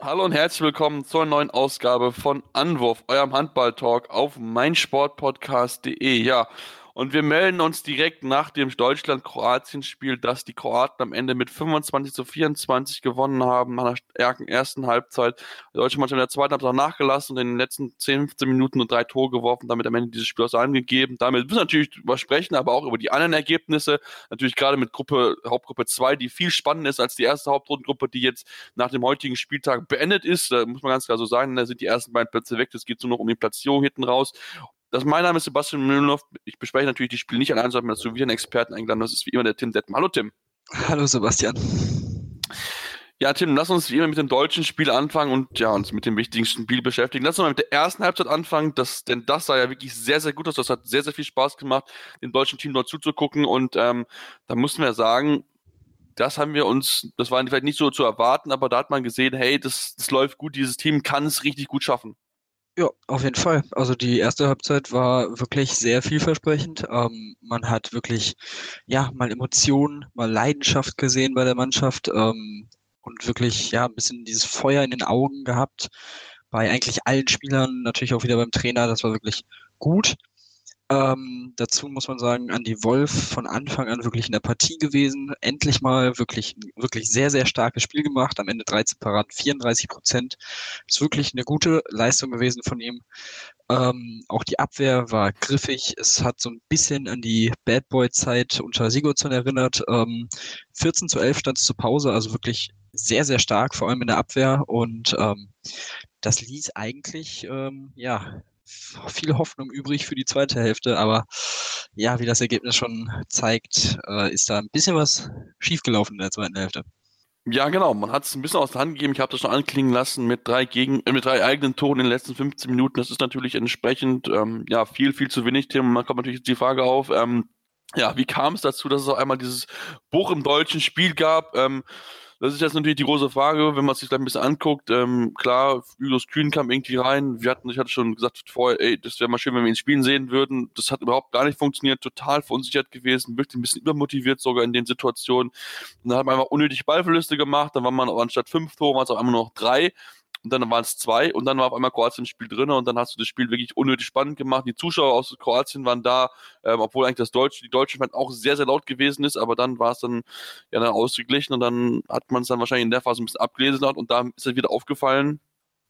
Hallo und herzlich willkommen zur neuen Ausgabe von Anwurf, eurem Handball-Talk auf meinsportpodcast.de. Ja, und wir melden uns direkt nach dem Deutschland-Kroatien-Spiel, dass die Kroaten am Ende mit 25 zu 24 gewonnen haben nach einer ersten Halbzeit. Die deutsche Mannschaft in der zweiten Halbzeit nachgelassen und in den letzten 10, 15 Minuten nur drei Tore geworfen, damit am Ende dieses Spiel aus angegeben. Damit müssen wir natürlich drüber sprechen, aber auch über die anderen Ergebnisse. Natürlich gerade mit Gruppe, Hauptgruppe 2, die viel spannender ist als die erste Hauptrundengruppe, die jetzt nach dem heutigen Spieltag beendet ist. Da muss man ganz klar so sagen, da sind die ersten beiden Plätze weg. Es geht nur noch um die Platzierung hinten raus. Das, mein Name ist Sebastian Mühlenhoff. Ich bespreche natürlich die Spiele nicht allein, sondern dazu wieder einen Experten eingeladen. Das ist wie immer der Tim Dettem. Hallo Tim. Hallo Sebastian. Ja, Tim, lass uns wie immer mit dem deutschen Spiel anfangen und ja, uns mit dem wichtigsten Spiel beschäftigen. Lass uns mal mit der ersten Halbzeit anfangen, das, denn das sah ja wirklich sehr, sehr gut aus. Das hat sehr, sehr viel Spaß gemacht, dem deutschen Team dort zuzugucken. Und ähm, da mussten wir sagen, das haben wir uns, das war vielleicht nicht so zu erwarten, aber da hat man gesehen, hey, das, das läuft gut, dieses Team kann es richtig gut schaffen. Ja, auf jeden Fall. Also die erste Halbzeit war wirklich sehr vielversprechend. Ähm, man hat wirklich, ja, mal Emotionen, mal Leidenschaft gesehen bei der Mannschaft ähm, und wirklich, ja, ein bisschen dieses Feuer in den Augen gehabt. Bei eigentlich allen Spielern, natürlich auch wieder beim Trainer. Das war wirklich gut. Ähm, dazu muss man sagen, Andy Wolf von Anfang an wirklich in der Partie gewesen. Endlich mal wirklich, wirklich sehr, sehr starkes Spiel gemacht. Am Ende 13 Paraden, 34 Prozent. Ist wirklich eine gute Leistung gewesen von ihm. Ähm, auch die Abwehr war griffig. Es hat so ein bisschen an die Bad Boy-Zeit unter Sigurdsson erinnert. Ähm, 14 zu 11 stand es zur Pause, also wirklich sehr, sehr stark, vor allem in der Abwehr. Und ähm, das ließ eigentlich, ähm, ja, viel Hoffnung übrig für die zweite Hälfte, aber ja, wie das Ergebnis schon zeigt, äh, ist da ein bisschen was schiefgelaufen in der zweiten Hälfte. Ja, genau. Man hat es ein bisschen aus der Hand gegeben. Ich habe das schon anklingen lassen mit drei gegen, äh, mit drei eigenen Toren in den letzten 15 Minuten. Das ist natürlich entsprechend ähm, ja viel, viel zu wenig. Tim, man kommt natürlich die Frage auf. Ähm, ja, wie kam es dazu, dass es auch einmal dieses Buch im deutschen Spiel gab? Ähm, das ist jetzt natürlich die große Frage, wenn man sich gleich ein bisschen anguckt. Ähm, klar, Julius Kühn kam irgendwie rein. Wir hatten, ich hatte schon gesagt vorher, ey, das wäre mal schön, wenn wir ihn spielen sehen würden. Das hat überhaupt gar nicht funktioniert, total verunsichert gewesen, wirklich ein bisschen übermotiviert sogar in den Situationen. Und dann hat man einfach unnötig Ballverluste gemacht. Dann war man anstatt fünf Tore, war es auch einmal noch drei und dann waren es zwei und dann war auf einmal Kroatien im Spiel drin und dann hast du das Spiel wirklich unnötig spannend gemacht. Die Zuschauer aus Kroatien waren da, ähm, obwohl eigentlich das Deutsche, die deutsche Fan auch sehr, sehr laut gewesen ist, aber dann war es dann ja dann ausgeglichen und dann hat man es dann wahrscheinlich in der Phase ein bisschen abgelesen und da ist es wieder aufgefallen,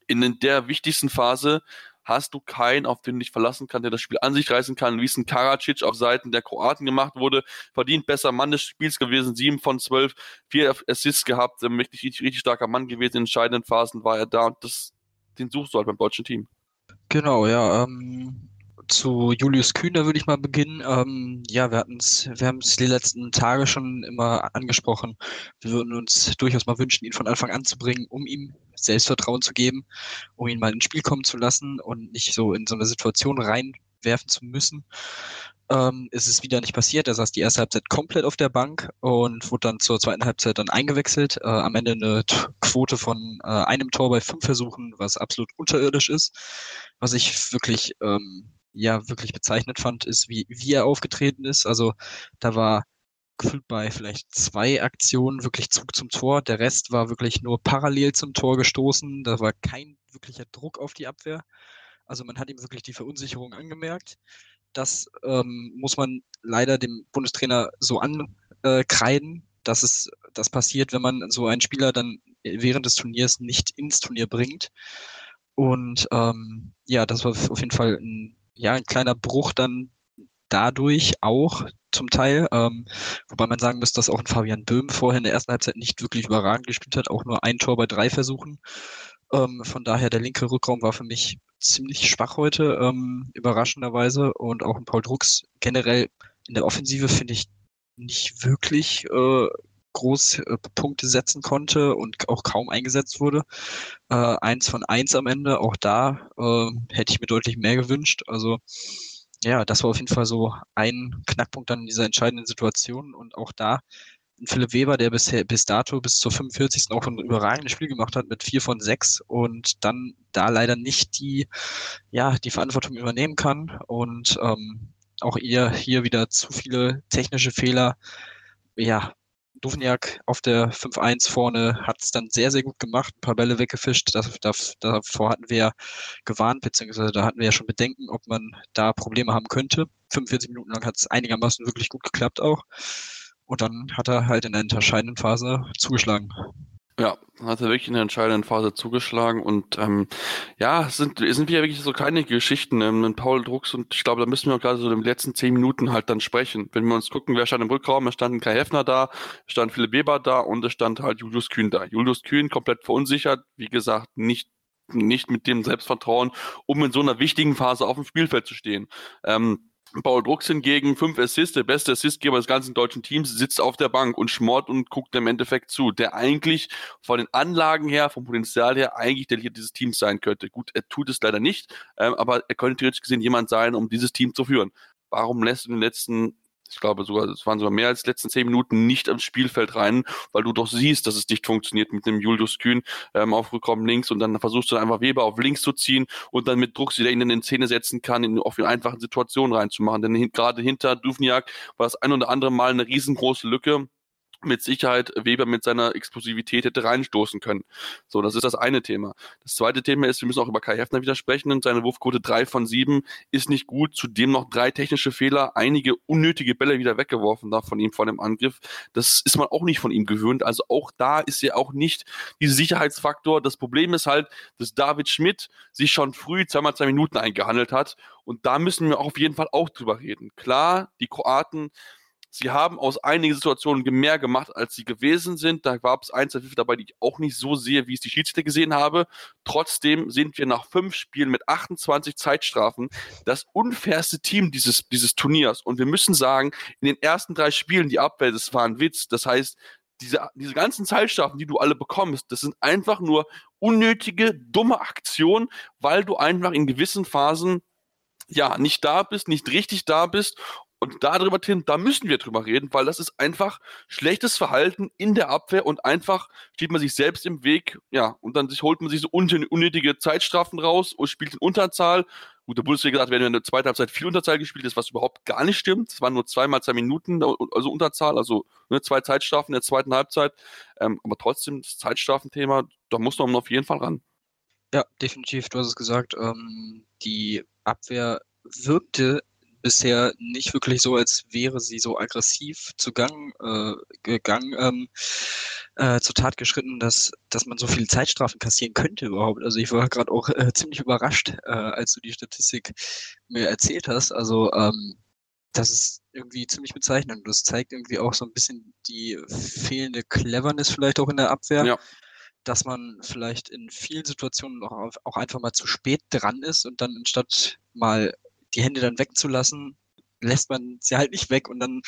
in der wichtigsten Phase hast du keinen, auf den du dich verlassen kannst, der das Spiel an sich reißen kann, wie es ein Karacic auf Seiten der Kroaten gemacht wurde, verdient besser Mann des Spiels gewesen, sieben von zwölf, vier Assists gehabt, richtig, richtig, richtig starker Mann gewesen, in entscheidenden Phasen war er da und das, den suchst du halt beim deutschen Team. Genau, ja, ähm, zu Julius Kühner würde ich mal beginnen. Ähm, ja, wir hatten es, wir haben es die letzten Tage schon immer angesprochen. Wir würden uns durchaus mal wünschen, ihn von Anfang an zu bringen, um ihm Selbstvertrauen zu geben, um ihn mal ins Spiel kommen zu lassen und nicht so in so eine Situation reinwerfen zu müssen. Ähm, ist es wieder nicht passiert. Er saß die erste Halbzeit komplett auf der Bank und wurde dann zur zweiten Halbzeit dann eingewechselt. Äh, am Ende eine Quote von äh, einem Tor bei fünf Versuchen, was absolut unterirdisch ist. Was ich wirklich ähm, ja wirklich bezeichnet fand, ist, wie, wie er aufgetreten ist. Also da war gefühlt bei vielleicht zwei Aktionen wirklich Zug zum Tor. Der Rest war wirklich nur parallel zum Tor gestoßen. Da war kein wirklicher Druck auf die Abwehr. Also man hat ihm wirklich die Verunsicherung angemerkt. Das ähm, muss man leider dem Bundestrainer so ankreiden, dass es das passiert, wenn man so einen Spieler dann während des Turniers nicht ins Turnier bringt. Und ähm, ja, das war auf jeden Fall ein ja, ein kleiner Bruch dann dadurch auch zum Teil. Ähm, wobei man sagen muss, dass auch ein Fabian Böhm vorher in der ersten Halbzeit nicht wirklich überragend gespielt hat, auch nur ein Tor bei drei Versuchen. Ähm, von daher, der linke Rückraum war für mich ziemlich schwach heute, ähm, überraschenderweise. Und auch ein Paul Drucks generell in der Offensive finde ich nicht wirklich äh, groß äh, Punkte setzen konnte und auch kaum eingesetzt wurde. Äh, eins von eins am Ende, auch da äh, hätte ich mir deutlich mehr gewünscht. Also ja, das war auf jeden Fall so ein Knackpunkt dann in dieser entscheidenden Situation und auch da Philipp Weber, der bisher bis dato bis zur 45. auch ein überragendes Spiel gemacht hat mit vier von sechs und dann da leider nicht die, ja, die Verantwortung übernehmen kann und ähm, auch ihr hier wieder zu viele technische Fehler. Ja, Duvniak auf der 5-1 vorne hat es dann sehr, sehr gut gemacht, ein paar Bälle weggefischt. Das, das, davor hatten wir gewarnt, beziehungsweise da hatten wir ja schon Bedenken, ob man da Probleme haben könnte. 45 Minuten lang hat es einigermaßen wirklich gut geklappt auch. Und dann hat er halt in der entscheidenden Phase zugeschlagen. Ja, hat er wirklich in der entscheidenden Phase zugeschlagen und ähm, ja, sind, sind wieder wirklich so kleine Geschichten ähm, mit Paul Drucks und ich glaube, da müssen wir gerade so in den letzten zehn Minuten halt dann sprechen. Wenn wir uns gucken, wer stand im Rückraum, es stand Kai Heffner da, es stand Philipp Weber da und es stand halt Julius Kühn da. Julius Kühn komplett verunsichert, wie gesagt, nicht nicht mit dem Selbstvertrauen, um in so einer wichtigen Phase auf dem Spielfeld zu stehen. Ähm, Paul Drucks hingegen, fünf Assists, der beste Assistgeber des ganzen deutschen Teams, sitzt auf der Bank und schmort und guckt im Endeffekt zu, der eigentlich von den Anlagen her, vom Potenzial her, eigentlich der Leader dieses Teams sein könnte. Gut, er tut es leider nicht, ähm, aber er könnte theoretisch gesehen jemand sein, um dieses Team zu führen. Warum lässt du in den letzten ich glaube sogar, es waren sogar mehr als die letzten zehn Minuten nicht ans Spielfeld rein, weil du doch siehst, dass es nicht funktioniert mit dem Julius Kühn ähm, auf Rückraum links und dann versuchst du einfach Weber auf links zu ziehen und dann mit Druck, der ihn in den Szene setzen kann, in, auf in einfachen Situationen reinzumachen. Denn hin, gerade hinter Duvniak war das ein oder andere Mal eine riesengroße Lücke mit Sicherheit Weber mit seiner Explosivität hätte reinstoßen können. So, das ist das eine Thema. Das zweite Thema ist, wir müssen auch über Kai Hefner widersprechen. Und seine Wurfquote drei von sieben ist nicht gut. Zudem noch drei technische Fehler, einige unnötige Bälle wieder weggeworfen da von ihm vor dem Angriff. Das ist man auch nicht von ihm gewöhnt. Also auch da ist er auch nicht dieser Sicherheitsfaktor. Das Problem ist halt, dass David Schmidt sich schon früh zweimal zwei Minuten eingehandelt hat. Und da müssen wir auf jeden Fall auch drüber reden. Klar, die Kroaten Sie haben aus einigen Situationen mehr gemacht, als sie gewesen sind. Da gab es ein, zwei Pfiffe dabei, die ich auch nicht so sehe, wie es die Schiedsrichter gesehen habe. Trotzdem sind wir nach fünf Spielen mit 28 Zeitstrafen das unfairste Team dieses, dieses Turniers. Und wir müssen sagen, in den ersten drei Spielen die Abwehr, das war ein Witz. Das heißt, diese, diese ganzen Zeitstrafen, die du alle bekommst, das sind einfach nur unnötige, dumme Aktionen, weil du einfach in gewissen Phasen ja, nicht da bist, nicht richtig da bist und darüber, Tim, da müssen wir drüber reden, weil das ist einfach schlechtes Verhalten in der Abwehr und einfach steht man sich selbst im Weg, ja, und dann sich, holt man sich so unnötige Zeitstrafen raus und spielt in Unterzahl. Gut, der Bundesliga gesagt, wir haben in der zweiten Halbzeit viel Unterzahl gespielt ist, was überhaupt gar nicht stimmt. Es waren nur zweimal zwei Minuten, also Unterzahl, also ne, zwei Zeitstrafen in der zweiten Halbzeit. Ähm, aber trotzdem, das Zeitstrafenthema, da muss man auf jeden Fall ran. Ja, definitiv, du hast es gesagt. Ähm, die Abwehr wirkte bisher nicht wirklich so, als wäre sie so aggressiv zugang äh, gegangen, ähm, äh, zur Tat geschritten, dass, dass man so viele Zeitstrafen kassieren könnte überhaupt. Also ich war gerade auch äh, ziemlich überrascht, äh, als du die Statistik mir erzählt hast. Also ähm, das ist irgendwie ziemlich bezeichnend. Das zeigt irgendwie auch so ein bisschen die fehlende Cleverness vielleicht auch in der Abwehr. Ja dass man vielleicht in vielen Situationen auch, auch einfach mal zu spät dran ist und dann anstatt mal die Hände dann wegzulassen, lässt man sie halt nicht weg und dann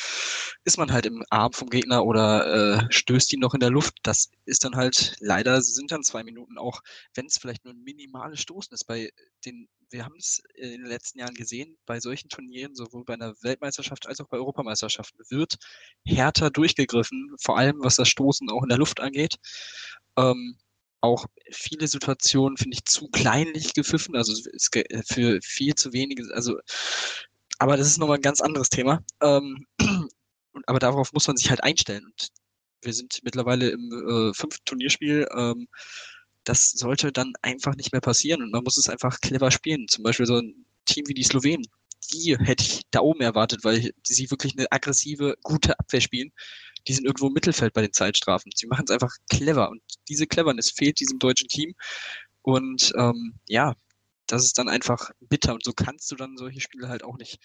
ist man halt im Arm vom Gegner oder äh, stößt ihn noch in der Luft. Das ist dann halt, leider sind dann zwei Minuten auch, wenn es vielleicht nur ein minimales Stoßen ist. Bei den, wir haben es in den letzten Jahren gesehen, bei solchen Turnieren, sowohl bei einer Weltmeisterschaft als auch bei Europameisterschaften, wird härter durchgegriffen, vor allem was das Stoßen auch in der Luft angeht. Ähm, auch viele Situationen, finde ich, zu kleinlich gepfiffen, also für viel zu wenige, also, aber das ist nochmal ein ganz anderes Thema. Ähm, aber darauf muss man sich halt einstellen. Und wir sind mittlerweile im äh, fünften Turnierspiel. Ähm, das sollte dann einfach nicht mehr passieren und man muss es einfach clever spielen. Zum Beispiel so ein Team wie die Slowenen. Die hätte ich da oben erwartet, weil sie wirklich eine aggressive, gute Abwehr spielen die sind irgendwo im Mittelfeld bei den Zeitstrafen. Sie machen es einfach clever und diese Cleverness fehlt diesem deutschen Team. Und ähm, ja, das ist dann einfach bitter und so kannst du dann solche Spiele halt auch nicht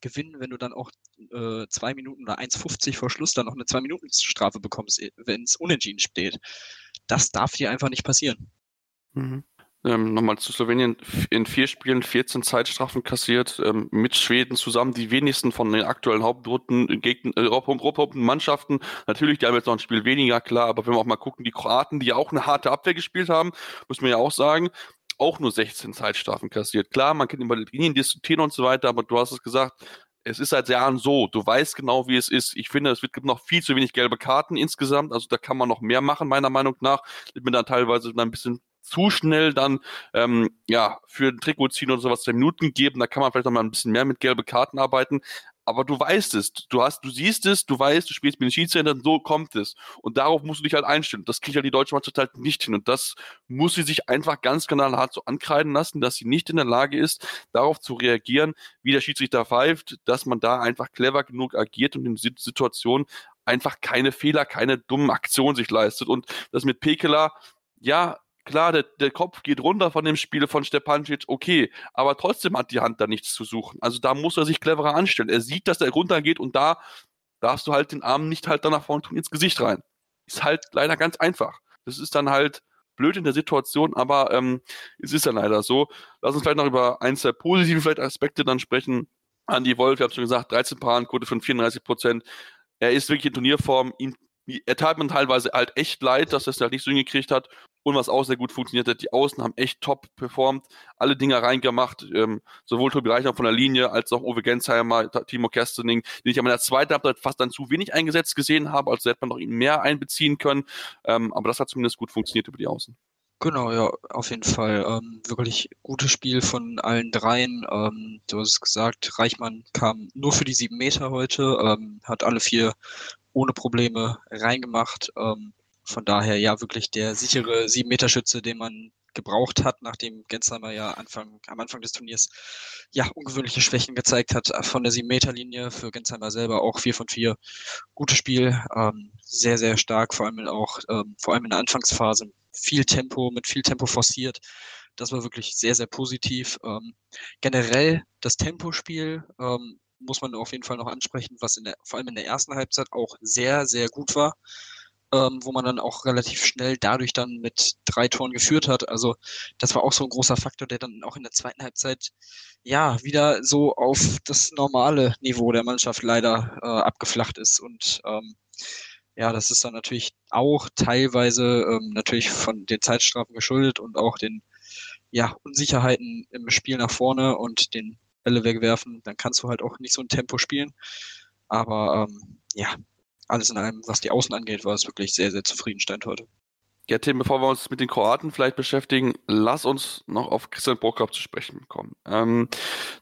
gewinnen, wenn du dann auch äh, zwei Minuten oder 1,50 vor Schluss dann noch eine Zwei-Minuten-Strafe bekommst, wenn es unentschieden steht. Das darf dir einfach nicht passieren. Mhm. Ähm, Nochmal zu Slowenien, in vier Spielen 14 Zeitstrafen kassiert, ähm, mit Schweden zusammen die wenigsten von den aktuellen Hauptroten Gegner, äh, Mannschaften. Natürlich, die haben jetzt noch ein Spiel weniger, klar, aber wenn wir auch mal gucken, die Kroaten, die ja auch eine harte Abwehr gespielt haben, muss man ja auch sagen, auch nur 16 Zeitstrafen kassiert. Klar, man kann über die Linien diskutieren und so weiter, aber du hast es gesagt, es ist seit Jahren so, du weißt genau, wie es ist. Ich finde, es gibt noch viel zu wenig gelbe Karten insgesamt, also da kann man noch mehr machen, meiner Meinung nach. Wird mir dann teilweise ein bisschen zu schnell dann ähm, ja für ein Trikot ziehen oder sowas zwei Minuten geben. Da kann man vielleicht noch mal ein bisschen mehr mit gelbe Karten arbeiten aber du weißt es, du hast, du siehst es, du weißt, du spielst mit den Schiedsrichtern, so kommt es. Und darauf musst du dich halt einstellen. Das kriegt ja die deutsche Mannschaft halt nicht hin. Und das muss sie sich einfach ganz knallhart so ankreiden lassen, dass sie nicht in der Lage ist, darauf zu reagieren, wie der Schiedsrichter pfeift, dass man da einfach clever genug agiert und in Situationen einfach keine Fehler, keine dummen Aktionen sich leistet. Und das mit Pekela, ja, klar, der, der Kopf geht runter von dem Spiel von Stepancic, okay, aber trotzdem hat die Hand da nichts zu suchen. Also da muss er sich cleverer anstellen. Er sieht, dass der runtergeht und da darfst du halt den Arm nicht halt da nach vorne tun, ins Gesicht rein. Ist halt leider ganz einfach. Das ist dann halt blöd in der Situation, aber ähm, es ist dann leider so. Lass uns vielleicht noch über eins der positiven vielleicht Aspekte dann sprechen. Andy Wolf, ich habe schon gesagt, 13 Parenquote von 34 Prozent. Er ist wirklich in Turnierform. Ihm, er tat mir teilweise halt echt leid, dass er es halt nicht so hingekriegt hat. Und was auch sehr gut funktioniert hat, die Außen haben echt top performt, alle Dinger reingemacht, ähm, sowohl Tobi Reichner von der Linie als auch Uwe Gensheimer, Timo Kerstening, den ich in der zweiten Halbzeit fast dann zu wenig eingesetzt gesehen habe, also hätte man noch ihn mehr einbeziehen können, ähm, aber das hat zumindest gut funktioniert über die Außen. Genau, ja, auf jeden Fall. Ähm, wirklich gutes Spiel von allen dreien. Ähm, du hast gesagt, Reichmann kam nur für die sieben Meter heute, ähm, hat alle vier ohne Probleme reingemacht. Ähm, von daher ja wirklich der sichere 7-Meter-Schütze, den man gebraucht hat, nachdem Gensheimer ja Anfang, am Anfang des Turniers ja ungewöhnliche Schwächen gezeigt hat von der 7-Meter-Linie. Für Gensheimer selber auch 4 von 4. Gutes Spiel, ähm, sehr, sehr stark, vor allem auch, ähm, vor allem in der Anfangsphase. Viel Tempo, mit viel Tempo forciert. Das war wirklich sehr, sehr positiv. Ähm, generell das Tempospiel ähm, muss man auf jeden Fall noch ansprechen, was in der, vor allem in der ersten Halbzeit auch sehr, sehr gut war ähm, wo man dann auch relativ schnell dadurch dann mit drei Toren geführt hat. Also das war auch so ein großer Faktor, der dann auch in der zweiten Halbzeit ja wieder so auf das normale Niveau der Mannschaft leider äh, abgeflacht ist. Und ähm, ja, das ist dann natürlich auch teilweise ähm, natürlich von den Zeitstrafen geschuldet und auch den ja, Unsicherheiten im Spiel nach vorne und den Bälle wegwerfen, dann kannst du halt auch nicht so ein Tempo spielen. Aber ähm, ja, alles in allem, was die Außen angeht, war es wirklich sehr, sehr zufriedenstellend heute. Ja, Tim, bevor wir uns mit den Kroaten vielleicht beschäftigen, lass uns noch auf Christian Prokop zu sprechen kommen. Ähm,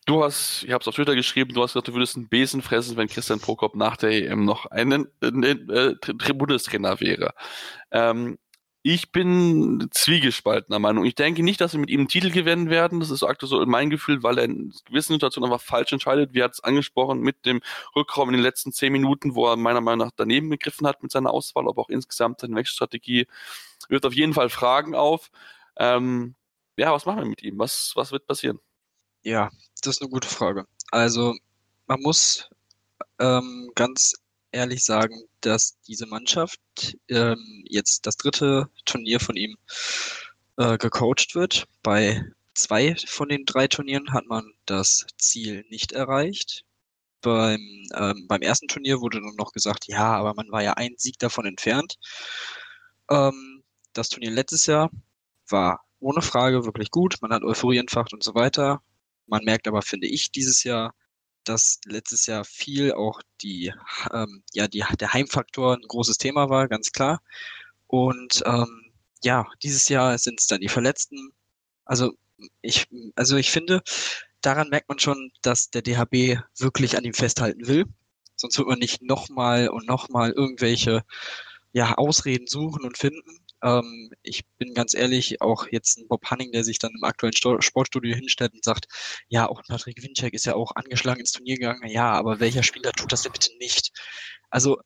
du hast, ich habe es auf Twitter geschrieben, du hast gesagt, du würdest einen Besen fressen, wenn Christian Prokop nach der EM noch einen äh, äh, Bundestrainer wäre. Ähm, ich bin zwiegespaltener Meinung. Ich denke nicht, dass sie mit ihm einen Titel gewinnen werden. Das ist aktuell so mein Gefühl, weil er in gewissen Situationen einfach falsch entscheidet. Wie hat es angesprochen mit dem Rückraum in den letzten zehn Minuten, wo er meiner Meinung nach daneben gegriffen hat mit seiner Auswahl, aber auch insgesamt seine Wechselstrategie wirft auf jeden Fall Fragen auf. Ähm, ja, was machen wir mit ihm? Was, was wird passieren? Ja, das ist eine gute Frage. Also, man muss ähm, ganz ehrlich sagen, dass diese Mannschaft ähm, jetzt das dritte Turnier von ihm äh, gecoacht wird. Bei zwei von den drei Turnieren hat man das Ziel nicht erreicht. Beim, ähm, beim ersten Turnier wurde nur noch gesagt, ja, aber man war ja ein Sieg davon entfernt. Ähm, das Turnier letztes Jahr war ohne Frage wirklich gut. Man hat Euphorie entfacht und so weiter. Man merkt aber, finde ich, dieses Jahr, dass letztes Jahr viel auch die, ähm, ja, die, der Heimfaktor ein großes Thema war, ganz klar. Und ähm, ja, dieses Jahr sind es dann die Verletzten. Also ich, also ich finde, daran merkt man schon, dass der DHB wirklich an ihm festhalten will. Sonst wird man nicht nochmal und nochmal irgendwelche ja, Ausreden suchen und finden. Ähm, ich bin ganz ehrlich, auch jetzt ein Bob Hanning, der sich dann im aktuellen Sto Sportstudio hinstellt und sagt, ja, auch Patrick Winczek ist ja auch angeschlagen ins Turnier gegangen. Ja, aber welcher Spieler tut das denn bitte nicht? Also,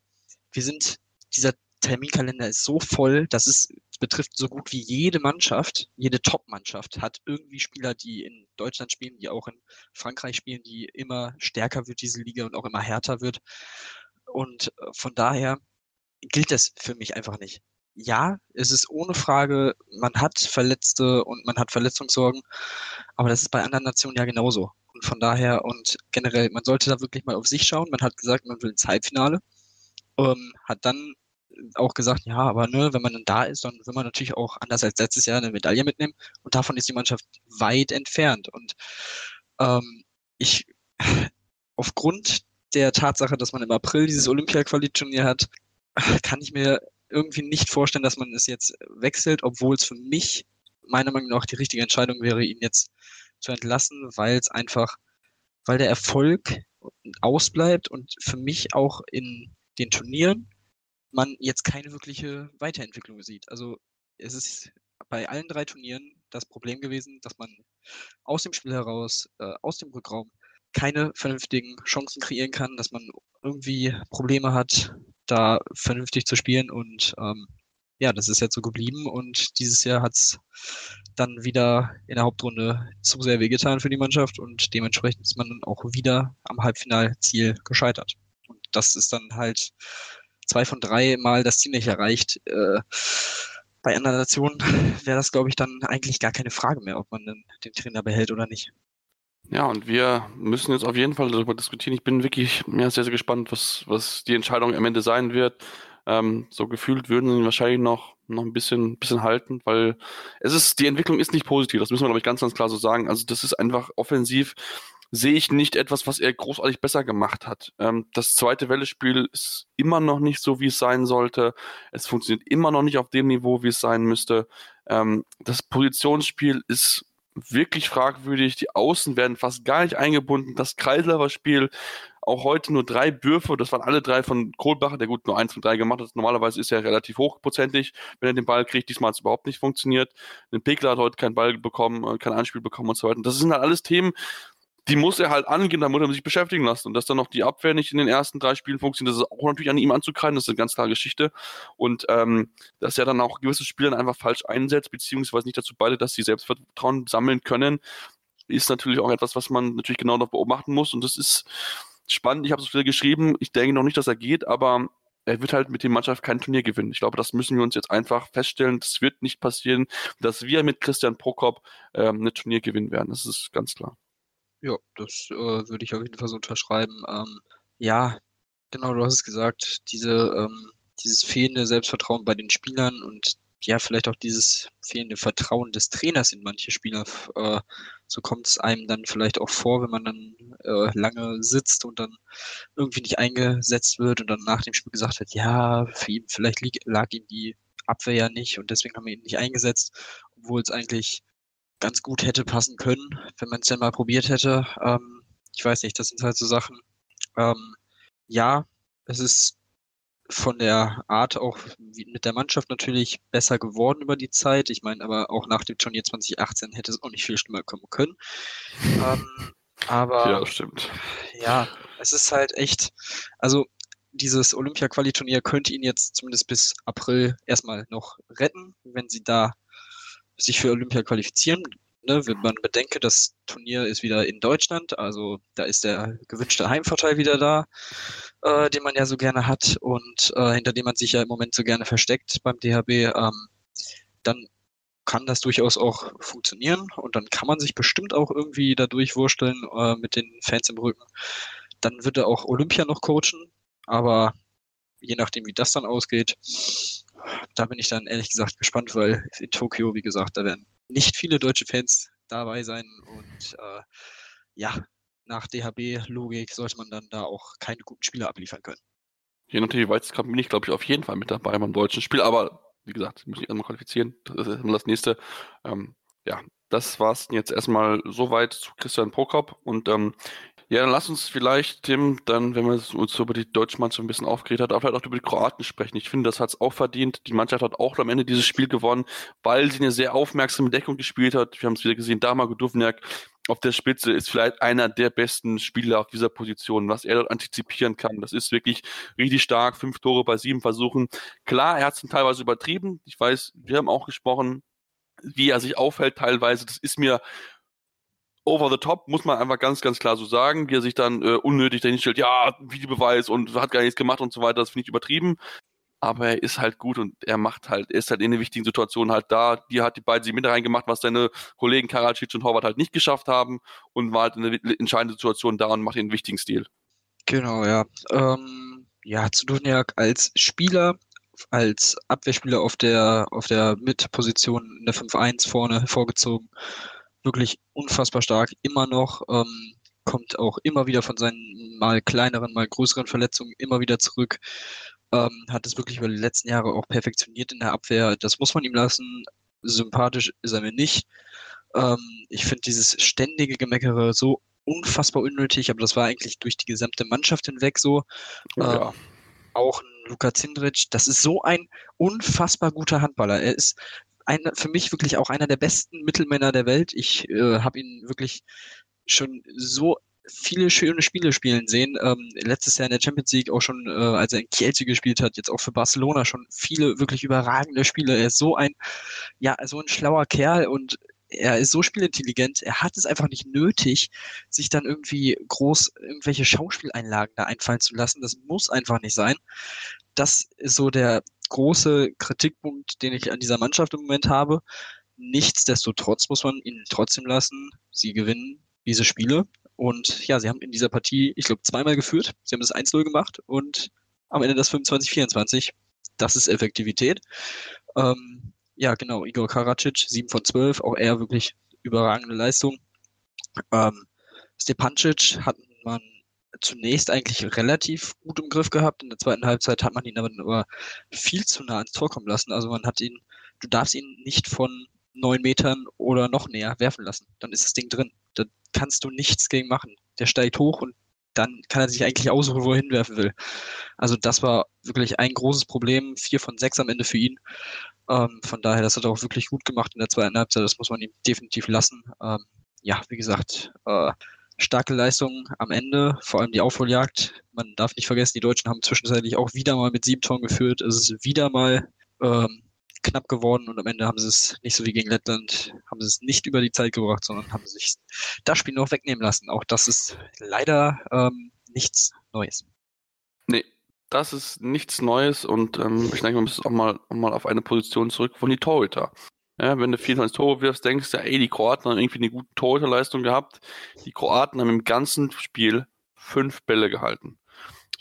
wir sind, dieser Terminkalender ist so voll, dass es betrifft so gut wie jede Mannschaft, jede Top-Mannschaft hat irgendwie Spieler, die in Deutschland spielen, die auch in Frankreich spielen, die immer stärker wird, diese Liga und auch immer härter wird. Und äh, von daher gilt das für mich einfach nicht ja, es ist ohne Frage, man hat Verletzte und man hat Verletzungssorgen, aber das ist bei anderen Nationen ja genauso. Und von daher und generell, man sollte da wirklich mal auf sich schauen. Man hat gesagt, man will ins Halbfinale, ähm, hat dann auch gesagt, ja, aber ne, wenn man dann da ist, dann will man natürlich auch anders als letztes Jahr eine Medaille mitnehmen. Und davon ist die Mannschaft weit entfernt. Und ähm, ich, aufgrund der Tatsache, dass man im April dieses Olympia-Quali-Turnier hat, kann ich mir irgendwie nicht vorstellen, dass man es jetzt wechselt, obwohl es für mich meiner Meinung nach die richtige Entscheidung wäre, ihn jetzt zu entlassen, weil es einfach, weil der Erfolg ausbleibt und für mich auch in den Turnieren man jetzt keine wirkliche Weiterentwicklung sieht. Also es ist bei allen drei Turnieren das Problem gewesen, dass man aus dem Spiel heraus, äh, aus dem Rückraum keine vernünftigen Chancen kreieren kann, dass man irgendwie Probleme hat, da vernünftig zu spielen und ähm, ja, das ist jetzt so geblieben und dieses Jahr hat es dann wieder in der Hauptrunde zu sehr wehgetan für die Mannschaft und dementsprechend ist man dann auch wieder am Halbfinalziel gescheitert. Und das ist dann halt zwei von drei Mal das Ziel nicht erreicht. Äh, bei anderen Nationen wäre das, glaube ich, dann eigentlich gar keine Frage mehr, ob man den Trainer behält oder nicht. Ja, und wir müssen jetzt auf jeden Fall darüber diskutieren. Ich bin wirklich ja, sehr, sehr gespannt, was, was die Entscheidung am Ende sein wird. Ähm, so gefühlt würden sie ihn wahrscheinlich noch, noch ein bisschen, bisschen halten, weil es ist, die Entwicklung ist nicht positiv. Das müssen wir, glaube ich, ganz, ganz klar so sagen. Also, das ist einfach offensiv sehe ich nicht etwas, was er großartig besser gemacht hat. Ähm, das zweite Welle-Spiel ist immer noch nicht so, wie es sein sollte. Es funktioniert immer noch nicht auf dem Niveau, wie es sein müsste. Ähm, das Positionsspiel ist wirklich fragwürdig. Die Außen werden fast gar nicht eingebunden. Das Kreislaufer Spiel auch heute nur drei Würfe, das waren alle drei von Kohlbacher, der gut nur eins von drei gemacht hat. Normalerweise ist er relativ hochprozentig, wenn er den Ball kriegt. Diesmal hat es überhaupt nicht funktioniert. Ein Pegler hat heute keinen Ball bekommen, äh, kein Anspiel bekommen und so weiter. das sind halt alles Themen, die muss er halt angehen, da muss er sich beschäftigen lassen. Und dass dann noch die Abwehr nicht in den ersten drei Spielen funktioniert, das ist auch natürlich an ihm anzukreiden, das ist eine ganz klare Geschichte. Und ähm, dass er dann auch gewisse Spieler einfach falsch einsetzt, beziehungsweise nicht dazu beide, dass sie Selbstvertrauen sammeln können, ist natürlich auch etwas, was man natürlich genau noch beobachten muss. Und das ist spannend. Ich habe es wieder geschrieben. Ich denke noch nicht, dass er geht, aber er wird halt mit der Mannschaft kein Turnier gewinnen. Ich glaube, das müssen wir uns jetzt einfach feststellen. Das wird nicht passieren, dass wir mit Christian Prokop ähm, ein Turnier gewinnen werden. Das ist ganz klar. Ja, das, äh, würde ich auf jeden Fall so unterschreiben. Ähm, ja, genau, du hast es gesagt, diese, ähm, dieses fehlende Selbstvertrauen bei den Spielern und ja, vielleicht auch dieses fehlende Vertrauen des Trainers in manche Spieler. Äh, so kommt es einem dann vielleicht auch vor, wenn man dann äh, lange sitzt und dann irgendwie nicht eingesetzt wird und dann nach dem Spiel gesagt wird, ja, für ihn, vielleicht lag ihm die Abwehr ja nicht und deswegen haben wir ihn nicht eingesetzt, obwohl es eigentlich ganz gut hätte passen können, wenn man es denn mal probiert hätte. Ähm, ich weiß nicht, das sind halt so Sachen. Ähm, ja, es ist von der Art auch mit der Mannschaft natürlich besser geworden über die Zeit. Ich meine, aber auch nach dem Turnier 2018 hätte es auch nicht viel schlimmer kommen können. Ähm, aber ja, stimmt. Ja, es ist halt echt, also dieses Olympia-Quali-Turnier könnte ihn jetzt zumindest bis April erstmal noch retten, wenn sie da sich für Olympia qualifizieren. Ne, wenn man bedenke, das Turnier ist wieder in Deutschland, also da ist der gewünschte Heimvorteil wieder da, äh, den man ja so gerne hat und äh, hinter dem man sich ja im Moment so gerne versteckt beim DHB, ähm, dann kann das durchaus auch funktionieren und dann kann man sich bestimmt auch irgendwie da durchwursteln äh, mit den Fans im Rücken. Dann wird er auch Olympia noch coachen, aber je nachdem, wie das dann ausgeht, da bin ich dann ehrlich gesagt gespannt, weil in Tokio, wie gesagt, da werden nicht viele deutsche Fans dabei sein und äh, ja, nach DHB-Logik sollte man dann da auch keine guten Spieler abliefern können. Je nachdem, wie weit es kommt, bin ich, glaube ich, auf jeden Fall mit dabei beim deutschen Spiel, aber wie gesagt, muss ich erstmal qualifizieren. Das ist das nächste. Ähm, ja, das war es jetzt erstmal soweit zu Christian Prokop und ähm, ja, dann lass uns vielleicht, Tim, dann, wenn wir uns so über die deutsche Mannschaft ein bisschen aufgeregt hat, auch vielleicht auch über die Kroaten sprechen. Ich finde, das hat es auch verdient. Die Mannschaft hat auch am Ende dieses Spiel gewonnen, weil sie eine sehr aufmerksame Deckung gespielt hat. Wir haben es wieder gesehen, Dama Duvniak auf der Spitze ist vielleicht einer der besten Spieler auf dieser Position, was er dort antizipieren kann. Das ist wirklich richtig stark. Fünf Tore bei sieben Versuchen. Klar, er hat es teilweise übertrieben. Ich weiß, wir haben auch gesprochen, wie er sich aufhält teilweise. Das ist mir over the top, muss man einfach ganz, ganz klar so sagen, wie er sich dann äh, unnötig dahin stellt, ja, Videobeweis und hat gar nichts gemacht und so weiter, das finde ich übertrieben. Aber er ist halt gut und er macht halt, er ist halt in den wichtigen Situationen halt da. Die hat die beiden sie mit reingemacht, was seine Kollegen Karacic und Horvath halt nicht geschafft haben und war halt in der entscheidenden Situation da und macht den wichtigen Stil. Genau, ja. Ähm, ja, zu Duniak als Spieler als Abwehrspieler auf der, auf der Mitposition in der 5-1 vorne hervorgezogen. Wirklich unfassbar stark, immer noch. Ähm, kommt auch immer wieder von seinen mal kleineren, mal größeren Verletzungen immer wieder zurück. Ähm, hat es wirklich über die letzten Jahre auch perfektioniert in der Abwehr. Das muss man ihm lassen. Sympathisch ist er mir nicht. Ähm, ich finde dieses ständige Gemeckere so unfassbar unnötig, aber das war eigentlich durch die gesamte Mannschaft hinweg so. Ja. Ähm, auch Luka Zindric, das ist so ein unfassbar guter Handballer. Er ist ein, für mich wirklich auch einer der besten Mittelmänner der Welt. Ich äh, habe ihn wirklich schon so viele schöne Spiele spielen sehen. Ähm, letztes Jahr in der Champions League auch schon, äh, als er in Kielce gespielt hat, jetzt auch für Barcelona schon viele wirklich überragende Spiele. Er ist so ein, ja, so ein schlauer Kerl und er ist so spielintelligent, er hat es einfach nicht nötig, sich dann irgendwie groß irgendwelche Schauspieleinlagen da einfallen zu lassen. Das muss einfach nicht sein. Das ist so der große Kritikpunkt, den ich an dieser Mannschaft im Moment habe. Nichtsdestotrotz muss man ihn trotzdem lassen. Sie gewinnen diese Spiele. Und ja, sie haben in dieser Partie, ich glaube, zweimal geführt. Sie haben das 1-0 gemacht und am Ende das 25-24. Das ist Effektivität. Ähm, ja, genau, Igor Karacic, 7 von 12, auch er wirklich überragende Leistung. Ähm, Stepancic hat man zunächst eigentlich relativ gut im Griff gehabt. In der zweiten Halbzeit hat man ihn aber nur viel zu nah ans Tor kommen lassen. Also man hat ihn, du darfst ihn nicht von neun Metern oder noch näher werfen lassen. Dann ist das Ding drin. Da kannst du nichts gegen machen. Der steigt hoch und dann kann er sich eigentlich aussuchen, wo er hinwerfen will. Also das war wirklich ein großes Problem. Vier von sechs am Ende für ihn. Ähm, von daher, das hat er auch wirklich gut gemacht in der zweiten Halbzeit. Das muss man ihm definitiv lassen. Ähm, ja, wie gesagt, äh, starke Leistung am Ende, vor allem die Aufholjagd. Man darf nicht vergessen, die Deutschen haben zwischenzeitlich auch wieder mal mit sieben Toren geführt. Es ist wieder mal ähm, knapp geworden und am Ende haben sie es nicht so wie gegen Lettland, haben sie es nicht über die Zeit gebracht, sondern haben sich das Spiel noch wegnehmen lassen. Auch das ist leider ähm, nichts Neues. Nee, das ist nichts Neues und ähm, ich denke, wir müssen auch mal, mal auf eine Position zurück von die Torhüter. Ja, wenn du 24 Tore wirfst, denkst du, ey, die Kroaten haben irgendwie eine gute Torhüterleistung gehabt. Die Kroaten haben im ganzen Spiel fünf Bälle gehalten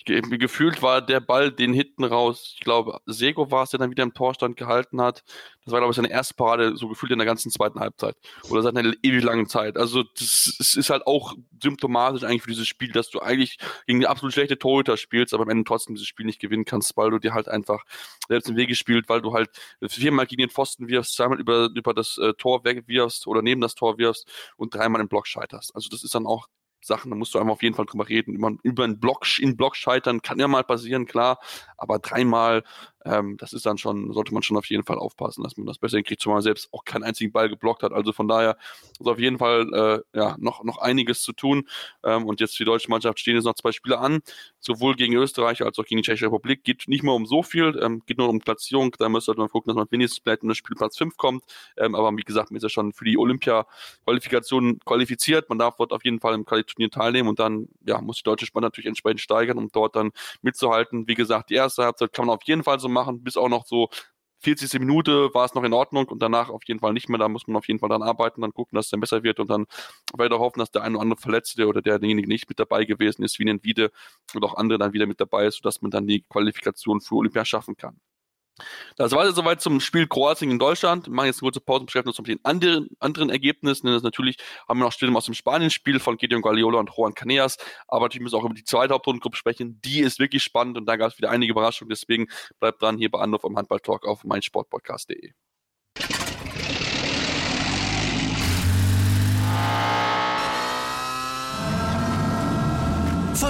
gefühlt war der Ball den hinten raus. Ich glaube, Sego war es, der dann wieder im Torstand gehalten hat. Das war, glaube ich, seine erste Parade, so gefühlt in der ganzen zweiten Halbzeit. Oder seit einer ewig langen Zeit. Also, das, das ist halt auch symptomatisch eigentlich für dieses Spiel, dass du eigentlich gegen eine absolut schlechte Torhüter spielst, aber am Ende trotzdem dieses Spiel nicht gewinnen kannst, weil du dir halt einfach selbst im Weg spielt, weil du halt viermal gegen den Pfosten wirfst, zweimal über, über das äh, Tor wegwirfst oder neben das Tor wirfst und dreimal im Block scheiterst. Also, das ist dann auch Sachen, da musst du einmal auf jeden Fall drüber reden. Über, über einen Block, in Block scheitern kann ja mal passieren, klar, aber dreimal ähm, das ist dann schon, sollte man schon auf jeden Fall aufpassen, dass man das besser hinkriegt, zumal man selbst auch keinen einzigen Ball geblockt hat. Also von daher ist auf jeden Fall äh, ja, noch, noch einiges zu tun. Ähm, und jetzt für die deutsche Mannschaft stehen jetzt noch zwei Spiele an, sowohl gegen Österreich als auch gegen die Tschechische Republik. Geht nicht mehr um so viel, ähm, geht nur um Platzierung. Da müsste man gucken, dass man wenigstens vielleicht in das Spielplatz 5 kommt. Ähm, aber wie gesagt, man ist ja schon für die Olympia-Qualifikation qualifiziert. Man darf dort auf jeden Fall im Qualiturnier teilnehmen und dann ja, muss die deutsche Spanne natürlich entsprechend steigern, um dort dann mitzuhalten. Wie gesagt, die erste Halbzeit kann man auf jeden Fall so machen, bis auch noch so 40. Minute war es noch in Ordnung und danach auf jeden Fall nicht mehr. Da muss man auf jeden Fall dran arbeiten, dann gucken, dass es dann besser wird und dann weiter hoffen, dass der eine oder andere Verletzte oder derjenige nicht mit dabei gewesen ist, wie ein Wiede und auch andere dann wieder mit dabei ist, sodass man dann die Qualifikation für Olympia schaffen kann. Das war jetzt soweit zum Spiel Kroatien in Deutschland. Wir machen jetzt eine kurze Pause und beschäftigen uns mit den anderen, anderen Ergebnissen. Das natürlich haben wir noch Stimmen aus dem Spanien-Spiel von Gideon Guardiola und Juan Caneas. Aber natürlich müssen wir auch über die zweite Hauptrundengruppe sprechen. Die ist wirklich spannend und da gab es wieder einige Überraschungen. Deswegen bleibt dran hier bei Anruf am Handball-Talk auf meinsportpodcast.de.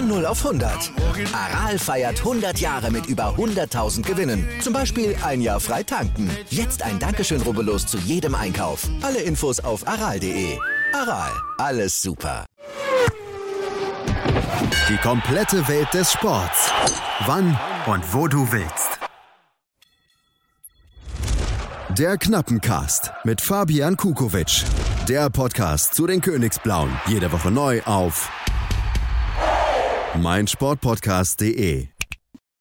Von 0 auf 100. Aral feiert 100 Jahre mit über 100.000 Gewinnen. Zum Beispiel ein Jahr frei tanken. Jetzt ein Dankeschön, rubbellos zu jedem Einkauf. Alle Infos auf aral.de. Aral, alles super. Die komplette Welt des Sports. Wann und wo du willst. Der Knappencast mit Fabian Kukowitsch. Der Podcast zu den Königsblauen. Jede Woche neu auf meinsportpodcast.de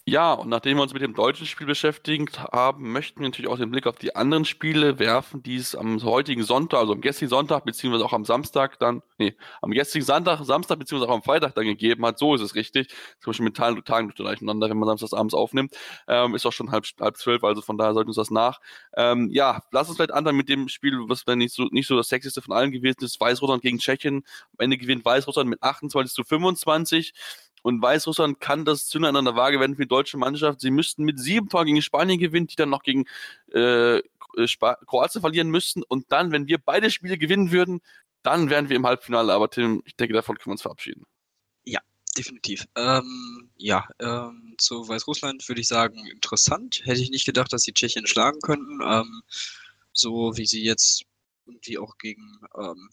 Ja, und nachdem wir uns mit dem deutschen Spiel beschäftigt haben, möchten wir natürlich auch den Blick auf die anderen Spiele werfen, die es am heutigen Sonntag, also am gestrigen Sonntag, beziehungsweise auch am Samstag dann, nee, am gestrigen Sonntag, Samstag, beziehungsweise auch am Freitag dann gegeben hat. So ist es richtig. Zum Beispiel mit Tagen, Tagen durcheinander, wenn man samstags abends aufnimmt. Ähm, ist auch schon halb, halb zwölf, also von daher sollten uns das nach. Ähm, ja, lass uns vielleicht anfangen mit dem Spiel, was dann nicht so, nicht so das sexyste von allen gewesen ist. Weißrussland gegen Tschechien. Am Ende gewinnt Weißrussland mit 28 zu 25. Und Weißrussland kann das Zünder an der Waage werden für die deutsche Mannschaft. Sie müssten mit sieben Toren gegen Spanien gewinnen, die dann noch gegen äh, Kroatien verlieren müssten. Und dann, wenn wir beide Spiele gewinnen würden, dann wären wir im Halbfinale. Aber Tim, ich denke, davon können wir uns verabschieden. Ja, definitiv. Ähm, ja, ähm, zu Weißrussland würde ich sagen, interessant. Hätte ich nicht gedacht, dass die Tschechien schlagen könnten. Ähm, so wie sie jetzt irgendwie auch gegen, ähm,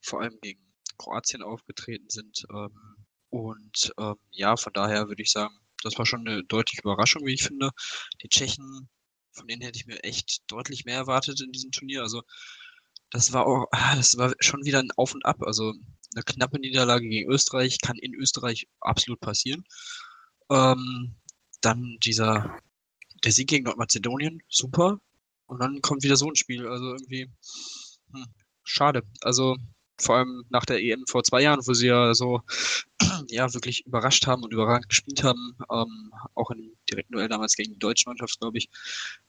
vor allem gegen Kroatien aufgetreten sind. Ähm, und ähm, ja, von daher würde ich sagen, das war schon eine deutliche Überraschung, wie ich finde. Die Tschechen, von denen hätte ich mir echt deutlich mehr erwartet in diesem Turnier. Also das war auch, ah, das war schon wieder ein Auf und Ab. Also eine knappe Niederlage gegen Österreich kann in Österreich absolut passieren. Ähm, dann dieser, der Sieg gegen Nordmazedonien, super. Und dann kommt wieder so ein Spiel. Also irgendwie, hm, schade. Also vor allem nach der EM vor zwei Jahren, wo sie ja so ja wirklich überrascht haben und überragend gespielt haben, ähm, auch dem direkten Duell damals gegen die deutsche Mannschaft, glaube ich.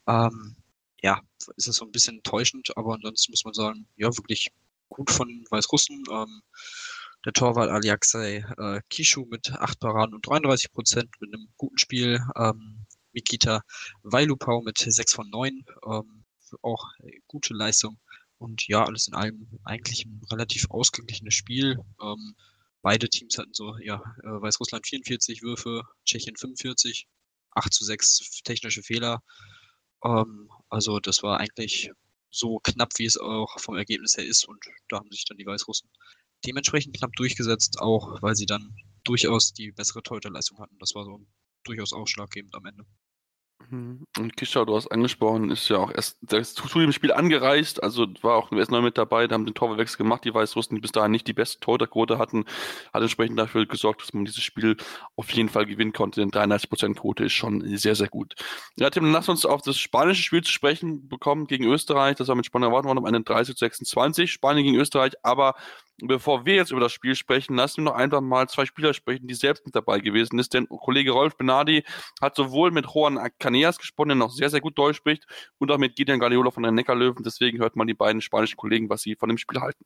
Ähm, ja, ist es so ein bisschen enttäuschend, aber ansonsten muss man sagen, ja, wirklich gut von Weißrussen. Ähm, der Torwart Aliaksei äh, Kishu mit 8 Paraden und 33 Prozent mit einem guten Spiel. Ähm, Mikita Vailupau mit 6 von 9. Ähm, auch gute Leistung. Und ja, alles in allem eigentlich ein relativ ausgeglichenes Spiel. Ähm, beide Teams hatten so, ja, äh, Weißrussland 44 Würfe, Tschechien 45, 8 zu 6 technische Fehler. Ähm, also das war eigentlich so knapp, wie es auch vom Ergebnis her ist. Und da haben sich dann die Weißrussen dementsprechend knapp durchgesetzt, auch weil sie dann durchaus die bessere Torhüterleistung hatten. Das war so durchaus ausschlaggebend am Ende. Mhm. Und Kischer, du hast angesprochen, ist ja auch erst zu dem Spiel angereist, also war auch erst neu mit dabei, da haben den Torwechsel gemacht, die Weißrussen, die bis dahin nicht die beste Torhüterquote hatten, hat entsprechend dafür gesorgt, dass man dieses Spiel auf jeden Fall gewinnen konnte, denn 33% Quote ist schon sehr, sehr gut. Ja, Tim, dann lass uns auf das spanische Spiel zu sprechen bekommen gegen Österreich, das war mit spannender Erwartung um einen 30 zu 26, Spanien gegen Österreich, aber bevor wir jetzt über das Spiel sprechen, lassen wir noch einfach mal zwei Spieler sprechen, die selbst mit dabei gewesen sind. Denn Kollege Rolf Benardi hat sowohl mit Juan Caneas gesprochen, der noch sehr, sehr gut Deutsch spricht, und auch mit Gideon Guardiola von den Neckarlöwen. Deswegen hört man die beiden spanischen Kollegen, was sie von dem Spiel halten.